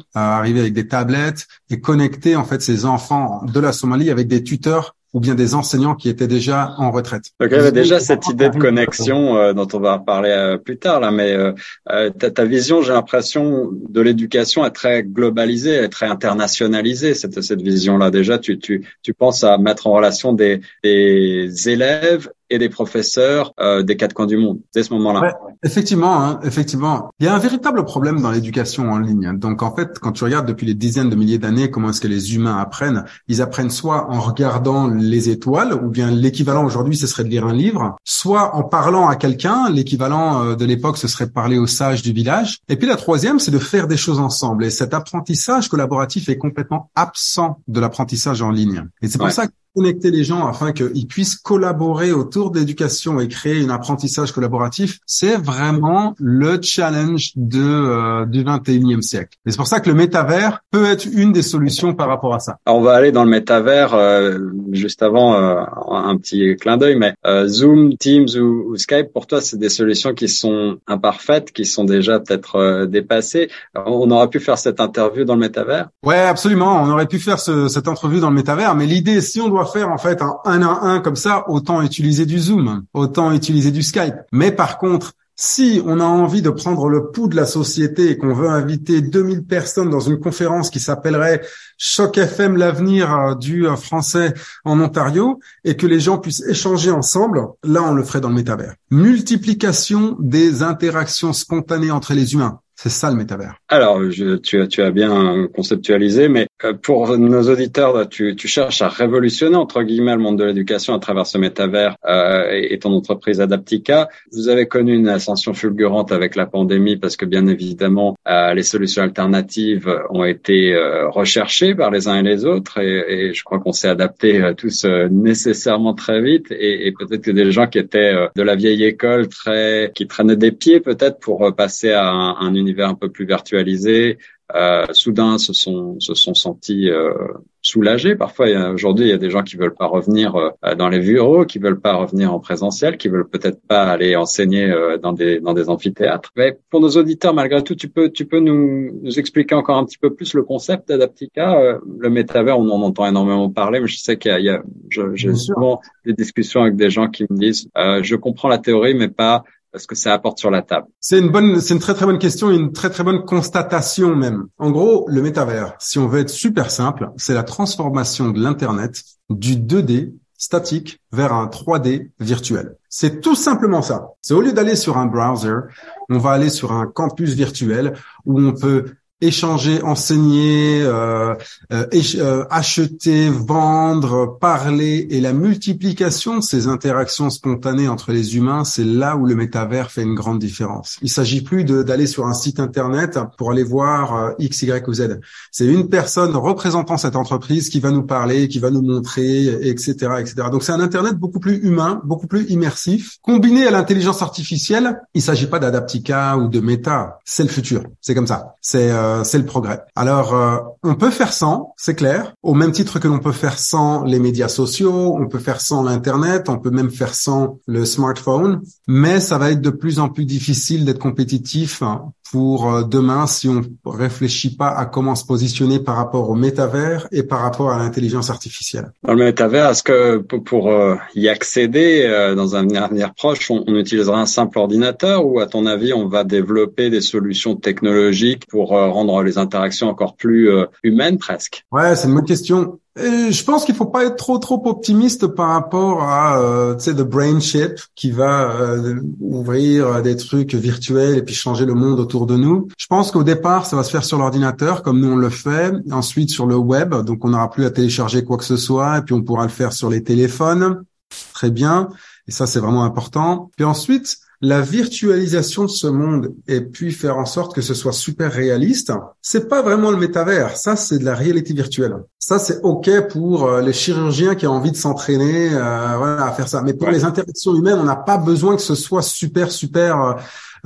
arriver avec des tablettes et connecter en fait ces enfants de la Somalie avec des tuteurs ou bien des enseignants qui étaient déjà en retraite. Donc il y avait déjà cette idée de connexion euh, dont on va parler euh, plus tard là, mais euh, euh ta, ta, vision, j'ai l'impression, de l'éducation est très globalisée, est très internationalisée. Cette, cette vision-là déjà, tu, tu, tu penses à mettre en relation des, des élèves et des professeurs euh, des quatre coins du monde dès ce moment-là. Ouais, effectivement, hein, effectivement, il y a un véritable problème dans l'éducation en ligne. Donc en fait, quand tu regardes depuis les dizaines de milliers d'années comment est-ce que les humains apprennent, ils apprennent soit en regardant les étoiles, ou bien l'équivalent aujourd'hui ce serait de lire un livre, soit en parlant à quelqu'un, l'équivalent euh, de l'époque ce serait de parler aux sages du village. Et puis la troisième, c'est de faire des choses ensemble. Et cet apprentissage collaboratif est complètement absent de l'apprentissage en ligne. Et c'est pour ça que connecter les gens afin qu'ils puissent collaborer autour de l'éducation et créer un apprentissage collaboratif, c'est vraiment le challenge de euh, du 21e siècle. Et c'est pour ça que le métavers peut être une des solutions par rapport à ça. Alors on va aller dans le métavers euh, juste avant euh, un petit clin d'œil, mais euh, Zoom, Teams ou, ou, Skype, pour toi, c'est des solutions qui sont imparfaites, qui sont déjà peut-être dépassées. on aurait pu faire cette interview dans le métavers? Ouais, absolument. On aurait pu faire ce, cette entrevue dans le métavers, mais l'idée, si on doit faire en fait un un à un comme ça, autant utiliser du Zoom, autant utiliser du Skype. Mais par contre, si on a envie de prendre le pouls de la société et qu'on veut inviter 2000 personnes dans une conférence qui s'appellerait Choc FM, l'avenir euh, du euh, français en Ontario, et que les gens puissent échanger ensemble, là, on le ferait dans le métavers. Multiplication des interactions spontanées entre les humains. C'est ça le métavers. Alors, tu, as, bien conceptualisé, mais pour nos auditeurs, tu, tu cherches à révolutionner entre guillemets le monde de l'éducation à travers ce métavers euh, et, ton entreprise Adaptica. Vous avez connu une ascension fulgurante avec la pandémie parce que bien évidemment euh, les solutions alternatives ont été euh, recherchées par les uns et les autres et, et je crois qu'on s'est adapté tous nécessairement très vite et, et peut-être que des gens qui étaient de la vieille école, très qui traînaient des pieds peut-être pour passer à un, un univers un peu plus virtualisé, euh, soudain se sont se sont sentis euh, soulagés. Parfois, aujourd'hui, il y a des gens qui veulent pas revenir euh, dans les bureaux, qui veulent pas revenir en présentiel, qui veulent peut-être pas aller enseigner euh, dans des dans des amphithéâtres. Mais pour nos auditeurs, malgré tout, tu peux tu peux nous, nous expliquer encore un petit peu plus le concept d'Adaptica, euh, le métavers. On en entend énormément parler, mais je sais qu'il y a, il y a j'ai souvent des discussions avec des gens qui me disent, je comprends la théorie, mais pas ce que ça apporte sur la table C'est une bonne, c'est une très très bonne question et une très très bonne constatation même. En gros, le métavers, si on veut être super simple, c'est la transformation de l'internet du 2D statique vers un 3D virtuel. C'est tout simplement ça. C'est au lieu d'aller sur un browser, on va aller sur un campus virtuel où on peut échanger, enseigner, euh, euh, euh, acheter, vendre, parler et la multiplication de ces interactions spontanées entre les humains, c'est là où le métavers fait une grande différence. Il s'agit plus d'aller sur un site internet pour aller voir euh, X, Y ou Z. C'est une personne représentant cette entreprise qui va nous parler, qui va nous montrer, etc., etc. Donc c'est un internet beaucoup plus humain, beaucoup plus immersif, combiné à l'intelligence artificielle. Il s'agit pas d'Adaptica ou de Meta, c'est le futur. C'est comme ça. C'est euh, c'est le progrès. Alors, euh, on peut faire sans, c'est clair, au même titre que l'on peut faire sans les médias sociaux, on peut faire sans l'internet, on peut même faire sans le smartphone, mais ça va être de plus en plus difficile d'être compétitif pour euh, demain si on réfléchit pas à comment se positionner par rapport au métavers et par rapport à l'intelligence artificielle. Dans le métavers, est-ce que pour y accéder dans un avenir proche, on, utilisera un simple ordinateur ou à ton avis, on va développer des solutions technologiques pour rendre les interactions encore plus euh, humaines presque Ouais, c'est une bonne question. Je pense qu'il faut pas être trop trop optimiste par rapport à euh, tu sais the brain chip qui va euh, ouvrir des trucs virtuels et puis changer le monde autour de nous. Je pense qu'au départ ça va se faire sur l'ordinateur comme nous on le fait, ensuite sur le web donc on n'aura plus à télécharger quoi que ce soit et puis on pourra le faire sur les téléphones. Très bien et ça c'est vraiment important. Puis ensuite la virtualisation de ce monde et puis faire en sorte que ce soit super réaliste, c'est pas vraiment le métavers. Ça, c'est de la réalité virtuelle. Ça, c'est ok pour euh, les chirurgiens qui ont envie de s'entraîner euh, à faire ça. Mais pour les interactions humaines, on n'a pas besoin que ce soit super super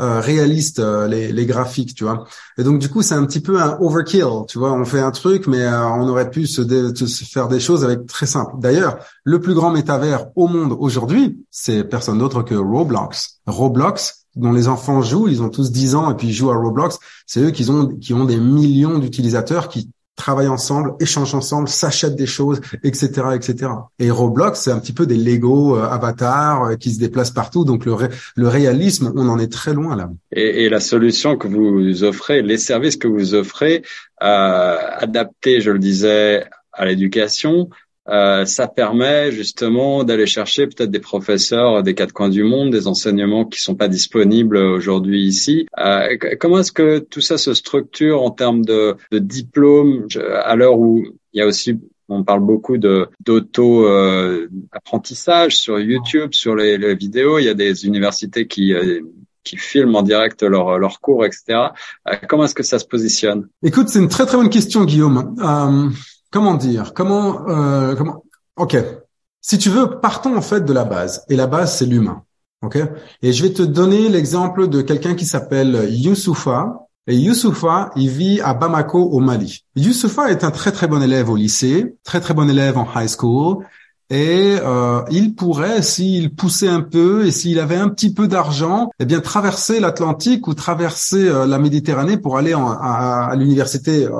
euh, réalistes euh, les, les, graphiques, tu vois. Et donc du coup, c'est un petit peu un overkill, tu vois. On fait un truc, mais euh, on aurait pu se, se, faire des choses avec très simple. D'ailleurs, le plus grand métavers au monde aujourd'hui, c'est personne d'autre que Roblox. Roblox, dont les enfants jouent, ils ont tous 10 ans et puis ils jouent à Roblox. C'est eux qui ont qui ont des millions d'utilisateurs qui travaillent ensemble, échangent ensemble, s'achètent des choses, etc., etc. Et Roblox, c'est un petit peu des Lego euh, avatars euh, qui se déplacent partout. Donc le, le réalisme, on en est très loin là. Et, et, la solution que vous offrez, les services que vous offrez, euh, je le disais, à l'éducation, euh, ça permet justement d'aller chercher peut-être des professeurs des quatre coins du monde, des enseignements qui sont pas disponibles aujourd'hui ici. Euh, comment est-ce que tout ça se structure en termes de, de diplôme à l'heure où il y a aussi on parle beaucoup de d'auto euh, sur YouTube, sur les, vidéos. Il y a des universités qui euh, qui filment en direct leurs leur cours, etc. Comment est-ce que ça se positionne? Écoute, c'est une très très bonne question, Guillaume comment dire Comment euh, comment Ok. Si tu veux, partons en fait de la base. Et la base, c'est l'humain. Ok. Et je vais te donner l'exemple de quelqu'un qui s'appelle Youssoufa. Et Youssoufa, il vit à Bamako au Mali. Youssoufa est un très très bon élève au lycée, très très bon élève en high school. Et euh, il pourrait, s'il poussait un peu et s'il avait un petit peu d'argent, eh bien traverser l'Atlantique ou traverser euh, la Méditerranée pour aller à, l'université euh,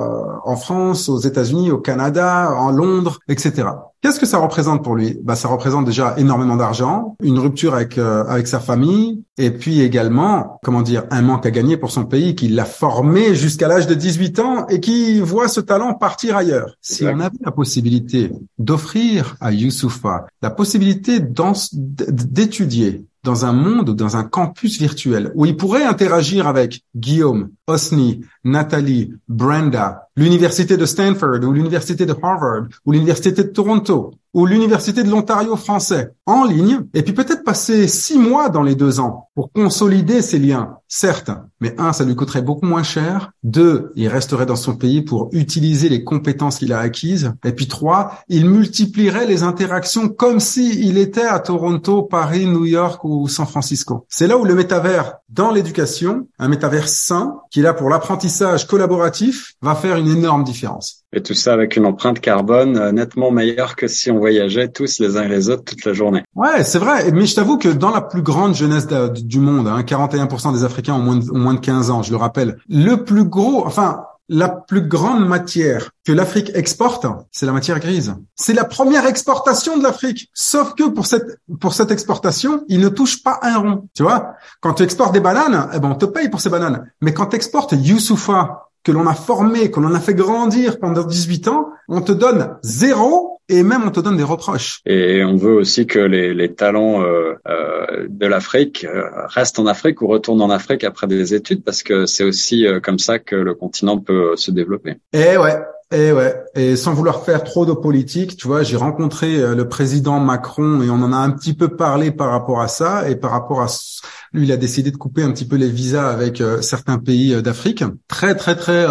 en France, aux États-Unis, au Canada, en Londres, etc. Qu'est-ce que ça représente pour lui? Bah, ça représente déjà énormément d'argent, une rupture avec euh, avec sa famille, et puis également, comment dire, un manque à gagner pour son pays qui l'a formé jusqu'à l'âge de 18 ans et qui voit ce talent partir ailleurs. Si on avait la possibilité d'offrir à Youssoufa la possibilité d'étudier dans un monde ou dans un campus virtuel où il pourrait interagir avec Guillaume, Osni, Nathalie, Brenda, l'université de Stanford ou l'université de Harvard ou l'université de Toronto ou l'université de l'Ontario français en ligne et puis peut-être passer six mois dans les deux ans pour consolider ces liens. Certes, mais un, ça lui coûterait beaucoup moins cher. Deux, il resterait dans son pays pour utiliser les compétences qu'il a acquises. Et puis trois, il multiplierait les interactions comme si il était à Toronto, Paris, New York ou San Francisco. C'est là où le métavers dans l'éducation, un métavers sain, qui est là pour l'apprentissage collaboratif, va faire une énorme différence. Et tout ça avec une empreinte carbone euh, nettement meilleure que si on voyageait tous les uns et les autres toute la journée. Ouais, c'est vrai. Mais je t'avoue que dans la plus grande jeunesse du monde, hein, 41% des Africains ont moins, de, ont moins de 15 ans, je le rappelle. Le plus gros, enfin, la plus grande matière que l'Afrique exporte, c'est la matière grise. C'est la première exportation de l'Afrique. Sauf que pour cette, pour cette exportation, il ne touche pas un rond. Tu vois? Quand tu exportes des bananes, eh ben, on te paye pour ces bananes. Mais quand tu exportes Youssoufa, que l'on a formé, que l'on a fait grandir pendant 18 ans, on te donne zéro et même on te donne des reproches. Et on veut aussi que les, les talents euh, euh, de l'Afrique euh, restent en Afrique ou retournent en Afrique après des études parce que c'est aussi euh, comme ça que le continent peut se développer. Et ouais, et ouais, et sans vouloir faire trop de politique, tu vois, j'ai rencontré le président Macron et on en a un petit peu parlé par rapport à ça et par rapport à lui, il a décidé de couper un petit peu les visas avec certains pays d'Afrique, très très très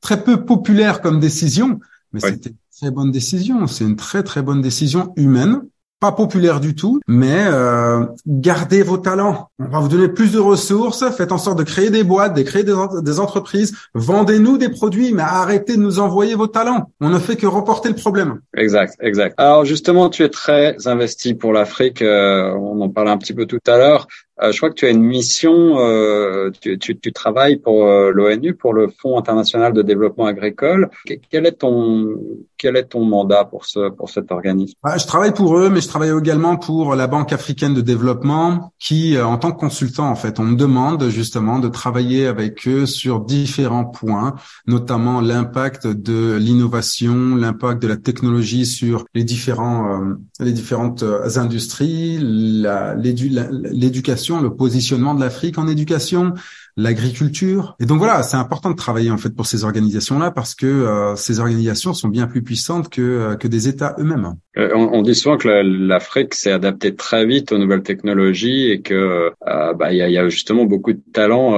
très peu populaire comme décision, mais c'était très bonne décision. C'est une très très bonne décision humaine pas populaire du tout, mais euh, gardez vos talents. On va vous donner plus de ressources. Faites en sorte de créer des boîtes, de créer des, entreprises. Vendez-nous des produits, mais arrêtez de nous envoyer vos talents. On ne fait que reporter le problème. Exact, exact. Alors justement, tu es très investi pour l'Afrique. Euh, on en parlait un petit peu tout à l'heure. Euh, je crois que tu as une mission, euh, tu, tu, tu, travailles pour euh, l'ONU, pour le Fonds international de développement agricole. Quel est ton quel est ton mandat pour ce pour cet organisme? Bah, Je travaille pour eux, mais je travaille également pour la Banque africaine de développement, qui, euh, en tant que consultant, en fait, on me demande justement de travailler avec eux sur différents points, notamment l'impact de l'innovation, l'impact de la technologie sur les différents euh, les différentes industries, l'éducation le positionnement de l'Afrique en éducation, l'agriculture. Et donc voilà, c'est important de travailler en fait pour ces organisations-là parce que euh, ces organisations sont bien plus puissantes que, euh, que des États eux-mêmes. Euh, on, dit souvent que l'Afrique s'est adaptée très vite aux nouvelles technologies et que bah, il y, a, y, a, justement beaucoup de talents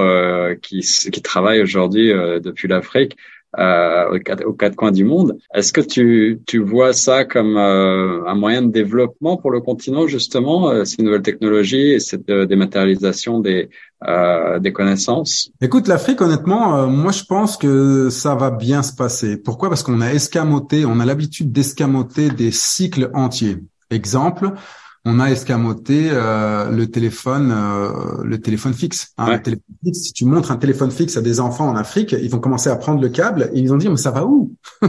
qui, qui travaillent aujourd'hui depuis l'Afrique euh, aux, quatre, coins du monde. Est-ce que tu, tu vois ça comme euh, un moyen de développement pour le continent, justement, euh, ces nouvelles technologies et cette euh, dématérialisation des, euh, des connaissances? Écoute, l'Afrique, honnêtement, moi, je pense que ça va bien se passer. Pourquoi? Parce qu'on a escamoté, on a l'habitude d'escamoter des cycles entiers. Exemple, on a escamoté euh, le téléphone, euh, le téléphone fixe. Hein, le téléphone fixe. Si tu montres un téléphone fixe à des enfants en Afrique, ils vont commencer à prendre le câble et ils vont dire mais ça va où?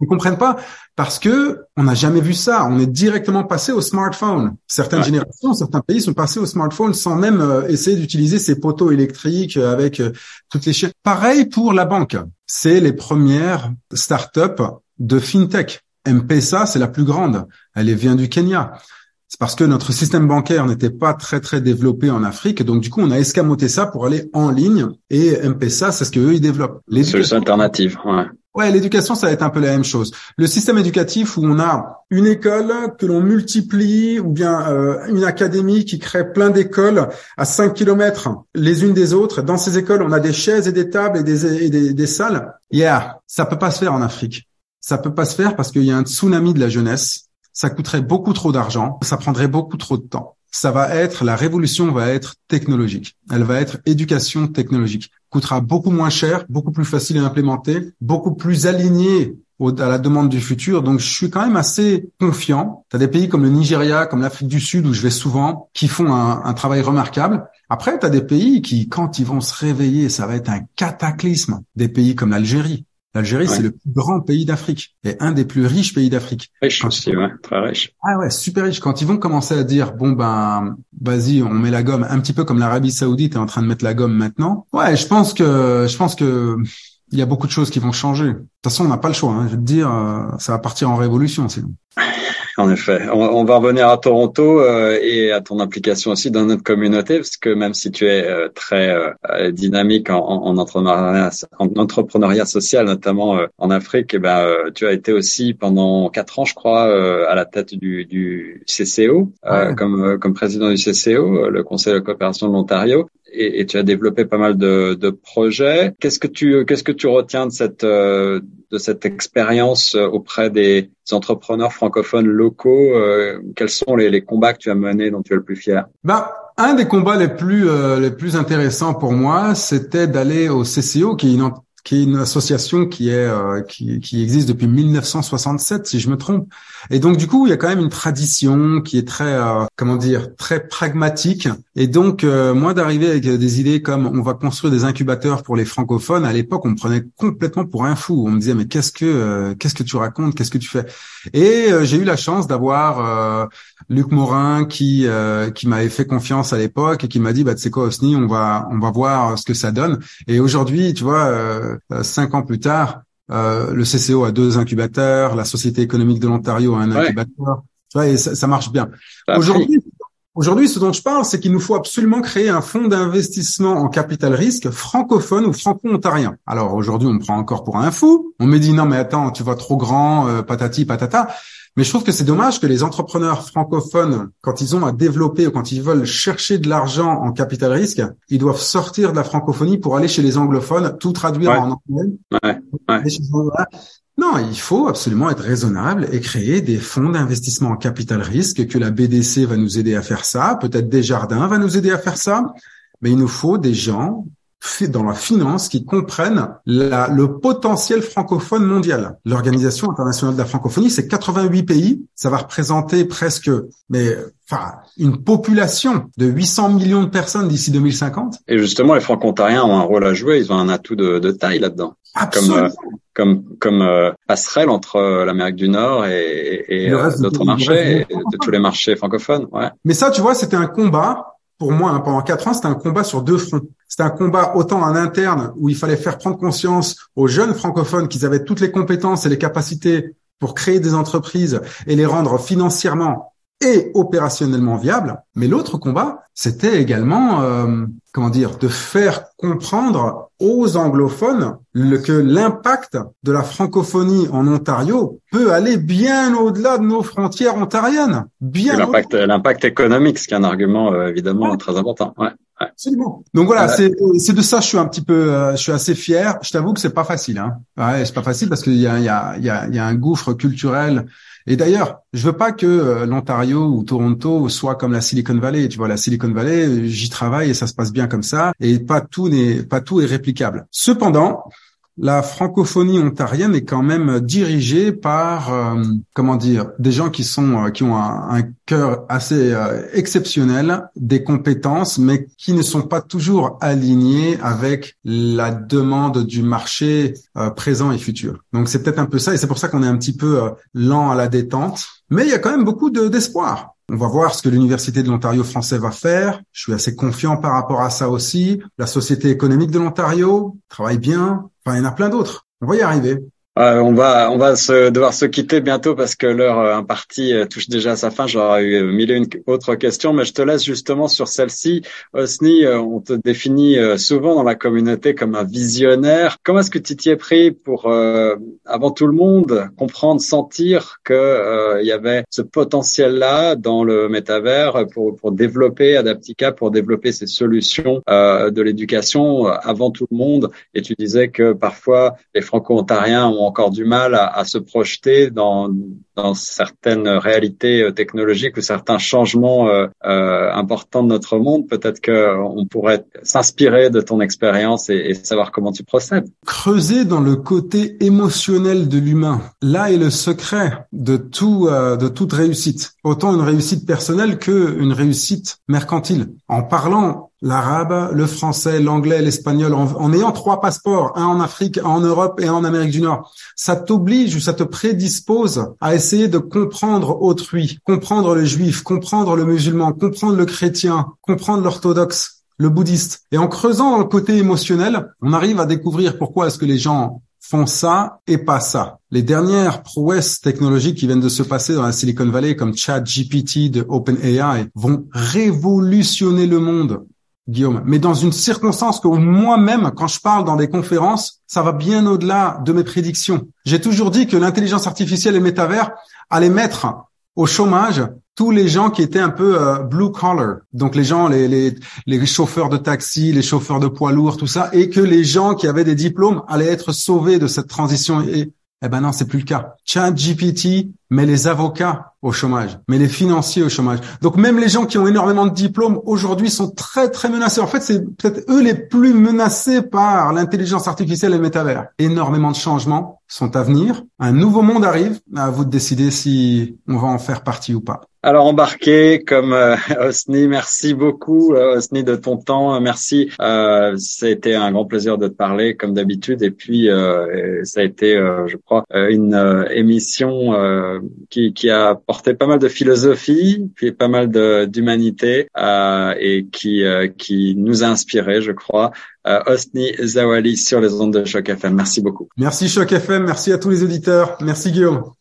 Ils comprennent pas parce que on n'a jamais vu ça. On est directement passé au smartphone. Certaines générations, certains pays sont passés au smartphone sans même euh, essayer d'utiliser ces poteaux électriques avec toutes les chaînes. Pareil pour la banque. C'est les premières startups de fintech. M-Pesa, c'est la plus grande. Elle vient du Kenya. C'est parce que notre système bancaire n'était pas très très développé en Afrique, donc du coup on a escamoté ça pour aller en ligne. Et M-Pesa, c'est ce que eux ils développent. Solution alternative. Ouais. Ouais, l'éducation, ça va être un peu la même chose. Le système éducatif où on a une école que l'on multiplie ou bien euh, une académie qui crée plein d'écoles à 5 kilomètres les unes des autres. Dans ces écoles, on a des chaises et des tables et des, et des, des salles. Yeah, ça peut pas se faire en Afrique. Ça peut pas se faire parce qu'il y a un tsunami de la jeunesse. Ça coûterait beaucoup trop d'argent. Ça prendrait beaucoup trop de temps. Ça va être, la révolution va être technologique. Elle va être éducation technologique. Coûtera beaucoup moins cher, beaucoup plus facile à implémenter, beaucoup plus aligné à la demande du futur. Donc, je suis quand même assez confiant. Tu as des pays comme le Nigeria, comme l'Afrique du Sud, où je vais souvent, qui font un, un travail remarquable. Après, tu as des pays qui, quand ils vont se réveiller, ça va être un cataclysme. Des pays comme l'Algérie, L'Algérie, c'est le plus grand pays d'Afrique et un des plus riches pays d'Afrique. Riche aussi, ouais, très riche. Ah ouais, super riche. Quand ils vont commencer à dire, bon ben, vas-y, on met la gomme, un petit peu comme l'Arabie Saoudite est en train de mettre la gomme maintenant. Ouais, je pense que, je pense que il y a beaucoup de choses qui vont changer. De toute façon, on n'a pas le choix. Hein. Je veux te dire, euh, ça va partir en révolution sinon. En effet, on, va revenir à Toronto euh, et à ton implication aussi dans notre communauté, parce que même si tu es euh, très euh, dynamique en, en, entrepreneuriat, en, entrepreneuriat, social, notamment en Afrique, et eh ben tu as été aussi pendant quatre ans, je crois, à la tête du, du CCO, comme comme président du CCO, le Conseil de coopération de l'Ontario et, tu as développé pas mal de, de projets. Qu'est-ce que tu qu'est-ce que tu retiens de cette euh, de cette expérience euh, auprès des entrepreneurs francophones locaux euh, Quels sont les, les, combats que tu as menés dont tu es le plus fier? Bah, un des combats les plus les plus intéressants pour moi, c'était d'aller au CCO, qui est une qui est une association qui est euh, qui, qui, existe depuis 1967 si je me trompe. Et donc du coup, il y a quand même une tradition qui est très euh, comment dire très pragmatique. Et donc euh, moi d'arriver avec des idées comme on va construire des incubateurs pour les francophones, à l'époque on me prenait complètement pour un fou. On me disait mais qu'est-ce que qu'est-ce que tu racontes, qu'est-ce que tu fais? Et j'ai eu la chance d'avoir Luc Morin qui qui m'avait fait confiance à l'époque et qui m'a dit bah tu sais quoi Osni, on va on va voir ce que ça donne. Et aujourd'hui, tu vois euh, cinq ans plus tard, euh, le CCO a deux incubateurs, la Société économique de l'Ontario a un incubateur. Tu vois, et ça, marche bien. Aujourd'hui, Aujourd'hui, ce dont je parle, c'est qu'il nous faut absolument créer un fonds d'investissement en capital risque francophone ou franco-ontarien. Alors aujourd'hui, on me prend encore pour un fou. On me dit non mais attends, tu vas trop grand, euh, patati patata. Mais je trouve que c'est dommage que les entrepreneurs francophones, quand ils ont à développer ou quand ils veulent chercher de l'argent en capital risque, ils doivent sortir de la francophonie pour aller chez les anglophones, tout traduire en anglais. Ouais, ouais. Non, il faut absolument être raisonnable et créer des fonds d'investissement en capital risque, que la BDC va nous aider à faire ça, peut-être Desjardins va nous aider à faire ça, mais il nous faut des gens dans la finance qui comprennent la, le potentiel francophone mondial. L'Organisation internationale de la francophonie, c'est 88 pays. Ça va représenter presque, mais enfin, une population de 800 millions de personnes d'ici 2050. Et justement, les franco-ontariens ont un rôle à jouer. Ils ont un atout de, de taille là-dedans. Comme, euh, comme, comme euh, passerelle entre euh, l'Amérique du Nord et, et, d'autres marchés, de tous les marchés francophones. Ouais. Mais ça, tu vois, c'était un combat pour moi, hein, pendant quatre ans, c'était un combat sur deux fronts. C'était un combat autant en interne où il fallait faire prendre conscience aux jeunes francophones qu'ils avaient toutes les compétences et les capacités pour créer des entreprises et les rendre financièrement et opérationnellement viables. Mais l'autre combat, c'était également, euh, comment dire, de faire comprendre aux anglophones que l'impact de la francophonie en Ontario peut aller bien au-delà de nos frontières ontariennes. Bien l'impact, l'impact économique, ce qui est un argument euh, évidemment très important. Ouais. Absolument. Donc voilà, c'est c'est de ça je suis un petit peu, euh, je suis assez fier. Je t'avoue que c'est pas facile. Hein. Ouais, c'est pas facile parce qu'il y a il y a il y a, il y a un gouffre culturel et d'ailleurs, je veux pas que euh, l'Ontario ou Toronto soit comme la Silicon Valley. Tu vois, la Silicon Valley, j'y travaille et ça se passe bien comme ça. Et pas tout n'est pas tout est réplicable. Cependant, la francophonie ontarienne est quand même dirigée par euh, comment dire des gens qui sont euh, qui ont un, cœur assez euh, exceptionnel, des compétences, mais qui ne sont pas toujours alignés avec la demande du marché présent et futur. Donc c'est peut-être un peu ça, et c'est pour ça qu'on est un petit peu lent à la détente. Mais il y a quand même beaucoup d'espoir. On va voir ce que l'Université de l'Ontario français va faire. Je suis assez confiant par rapport à ça aussi. La Société économique de l'Ontario travaille bien. Enfin, il y en a plein d'autres. On va y arriver. Euh, on va on va se, devoir se quitter bientôt parce que l'heure euh, impartie euh, touche déjà à sa fin. J'aurais eu mille et une autres questions, mais je te laisse justement sur celle-ci. Osni, on te définit souvent dans la communauté comme un visionnaire. Comment est-ce que tu t'y es pris pour, avant tout le monde, comprendre, sentir que il y avait ce potentiel-là dans le métavers pour, pour développer Adaptica, pour développer ces solutions de l'éducation avant tout le monde? Et tu disais que parfois les Franco-Ontariens ont encore du mal à, à se projeter dans, dans certaines réalités technologiques ou certains changements importants de notre monde, peut-être qu'on pourrait s'inspirer de ton expérience et, et savoir comment tu procèdes. Creuser dans le côté émotionnel de l'humain, là est le secret de tout, de toute réussite. Autant une réussite personnelle que une réussite mercantile. En parlant l'arabe, le français, l'anglais, l'espagnol, en, ayant trois passeports, un en Afrique, un en Europe et un en Amérique du Nord. Ça t'oblige ou ça te prédispose à essayer de comprendre autrui, comprendre le juif, comprendre le musulman, comprendre le chrétien, comprendre l'orthodoxe, le bouddhiste. Et en creusant dans le côté émotionnel, on arrive à découvrir pourquoi est-ce que les gens font ça et pas ça. Les dernières prouesses technologiques qui viennent de se passer dans la Silicon Valley, comme ChatGPT de OpenAI, vont révolutionner le monde. Guillaume, mais dans une circonstance que moi-même, quand je parle dans des conférences, ça va bien au-delà de mes prédictions. J'ai toujours dit que l'intelligence artificielle et métavers allaient mettre au chômage tous les gens qui étaient un peu euh, blue collar, donc les gens, les, les, les chauffeurs de taxi, les chauffeurs de poids lourds, tout ça, et que les gens qui avaient des diplômes allaient être sauvés de cette transition. Et eh ben non, c'est plus le cas. ChatGPT met les avocats au chômage, mais les financiers au chômage. Donc même les gens qui ont énormément de diplômes aujourd'hui sont très très menacés. En fait, c'est peut-être eux les plus menacés par l'intelligence artificielle et le métavers. Énormément de changements sont à venir. Un nouveau monde arrive. À vous de décider si on va en faire partie ou pas. Alors embarqué comme euh, Osni, merci beaucoup euh, Osni de ton temps, merci. Euh, ça un grand plaisir de te parler comme d'habitude et puis euh, ça a été, je crois, une émission qui, qui, a porté pas mal de philosophie, puis pas mal d'humanité et qui qui nous a inspiré, je crois. Osni Zawali sur les ondes de Choc FM. Merci beaucoup. Merci Choc FM, merci à tous les auditeurs, merci Guillaume.